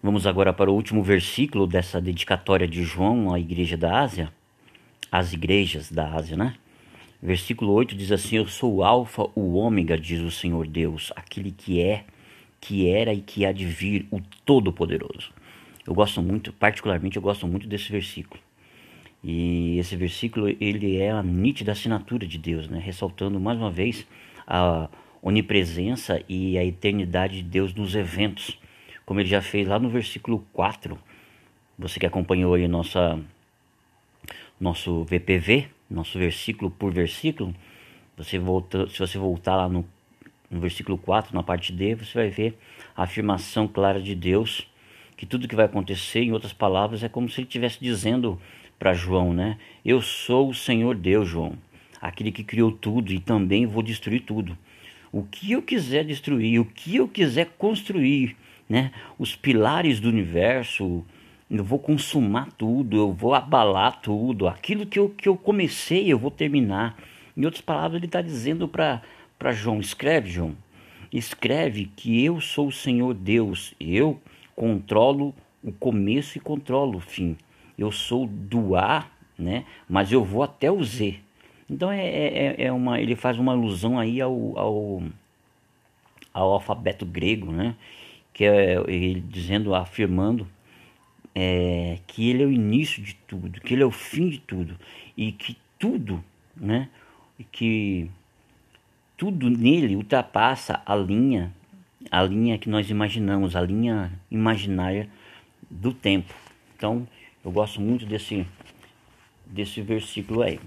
Vamos agora para o último versículo dessa dedicatória de João à igreja da Ásia, às igrejas da Ásia, né? Versículo 8 diz assim: Eu sou o Alfa, o Ômega, diz o Senhor Deus, aquele que é, que era e que há de vir, o Todo-Poderoso. Eu gosto muito, particularmente, eu gosto muito desse versículo. E esse versículo, ele é a nítida assinatura de Deus, né? Ressaltando mais uma vez a onipresença e a eternidade de Deus nos eventos, como ele já fez lá no versículo 4. Você que acompanhou aí nossa nosso VPV, nosso versículo por versículo, você volta, se você voltar lá no, no versículo 4, na parte D, você vai ver a afirmação clara de Deus que tudo que vai acontecer, em outras palavras, é como se ele estivesse dizendo para João, né? Eu sou o Senhor Deus, João, aquele que criou tudo e também vou destruir tudo. O que eu quiser destruir, o que eu quiser construir, né? Os pilares do universo, eu vou consumar tudo, eu vou abalar tudo, aquilo que eu, que eu comecei eu vou terminar. Em outras palavras, ele está dizendo para João: escreve, João, escreve que eu sou o Senhor Deus, eu controlo o começo e controlo o fim. Eu sou do A, né? mas eu vou até o Z. Então é, é, é uma, ele faz uma alusão aí ao, ao, ao alfabeto grego, né? Que é ele dizendo, afirmando é, que ele é o início de tudo, que ele é o fim de tudo e que tudo, né, que tudo nele ultrapassa a linha, a linha que nós imaginamos, a linha imaginária do tempo. Então, eu gosto muito desse desse versículo aí.